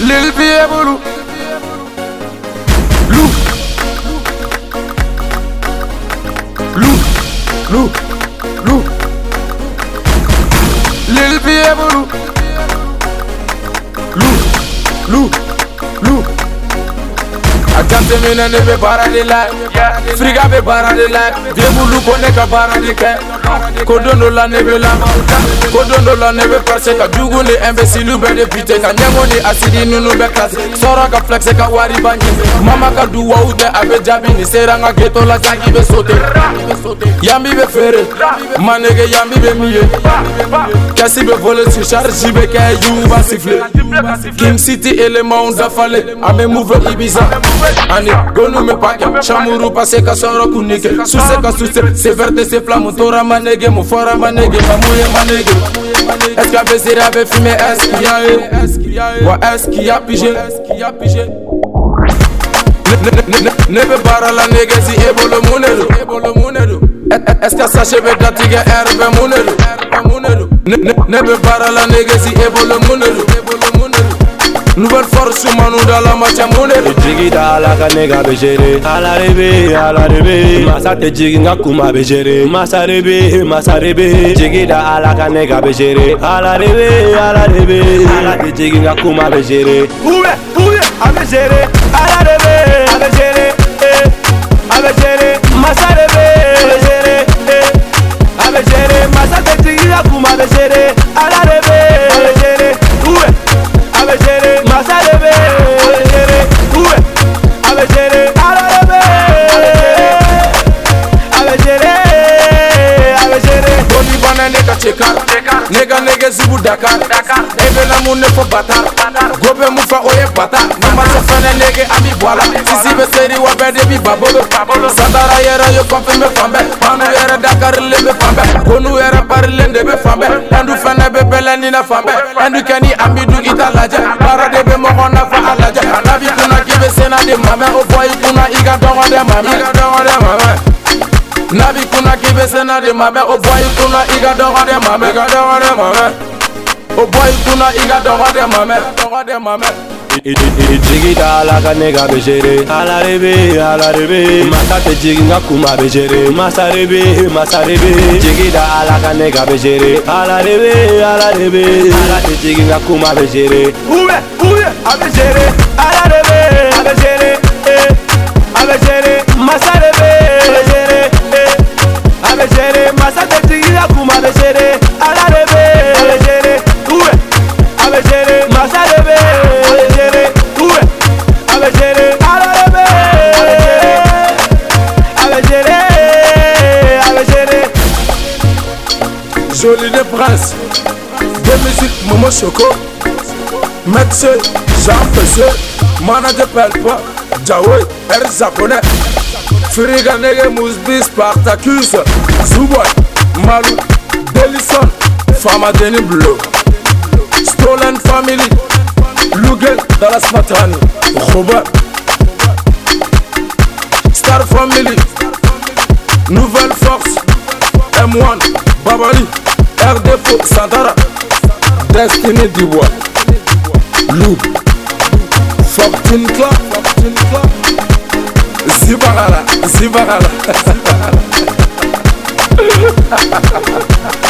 Lil Piebulu Lou Lou Lou Lou Lil Pierre Piebulu Lou Lou semina ne bɛ baara de la firika bɛ baara de la denbulu ko ne ka baara de kɛ ko don dɔ la ne bɛ lama ko don dɔ la ne bɛ pase ka jugu ni imbécile bɛɛ de pite ka ɲɛmɔ ni asidi ninnu bɛ klase sɔrɔ ka flexe ka wari ba ɲɛ mama ka duwawu tɛ a bɛ jaabi nin sera n ka geto la sa k'i bɛ sote yanbi bɛ feere manege yanbi bɛ min ye kɛsi bɛ vole su chargi bɛ kɛ yuguba sifle kim city élémentw dafale a bɛ move ibiza ani gonu me pake chamuru pase ka sɔrɔ kun nege suse ka suse sevɛr tɛ se fila tora ma nege mu fɔra ma nege mamu est-ce qu'a baiser a est-ce qu'il y a eu wa est-ce qu'il y a pigé ne bɛ bara la nege si e bolo mun de do e bolo mun est-ce que sachet bɛ datigɛ ɛri bɛ mun de do ne bɛ bara la nege si e bolo mun nouvelle force manou dans la matière monnaie le jigi da la kane ga bejere ala rebe ala rebe masa te jigi nga kuma bejere masa rebe masa rebe jigi da ala kane ga bejere ala rebe ala rebe ala te jigi nga kuma bejere ouwe ouwe a bejere ala rebe a bejere eh a bejere masa rebe chekar nega nege zibu dakar ebe na mu nefo bata gobe mu fa oye bata numa se fene nege abi bwala sisi be seri wa be de bi babolo sadara yere yo kofi me fambe panu yere dakar le be fambe konu yere pari le nde be fambe andu fene be bele nina fambe andu keni ambi du ita laje bara de be mo na fa alaje anabi kuna kibe sena de mame o boy kuna iga dongo de mame iga dongo de mame Nabi kuna kibe sena de mame O boy kuna iga dora de mame Iga dora de mame O boy kuna iga dora de mame Dora de mame jigida alaka ne ka bejere alarebe alarebe masa te jigi nka kuma bejere masarebe masarebe jigida alaka ne ka bejere alarebe alarebe ala te jigi nka kuma bejere ube ube a bejere alarebe. Jolie de prince. de musique Momo Choco. Jean Pelpa. japonais. Frigane, Malou, Delison. Fama Bleu. Stolen Family. Lugel, Dallas Star Family. Nouvelle force. M1, Babali. RD Santara Destiny Dubois Loup Fortune Club Fortune Zibarala Zibarala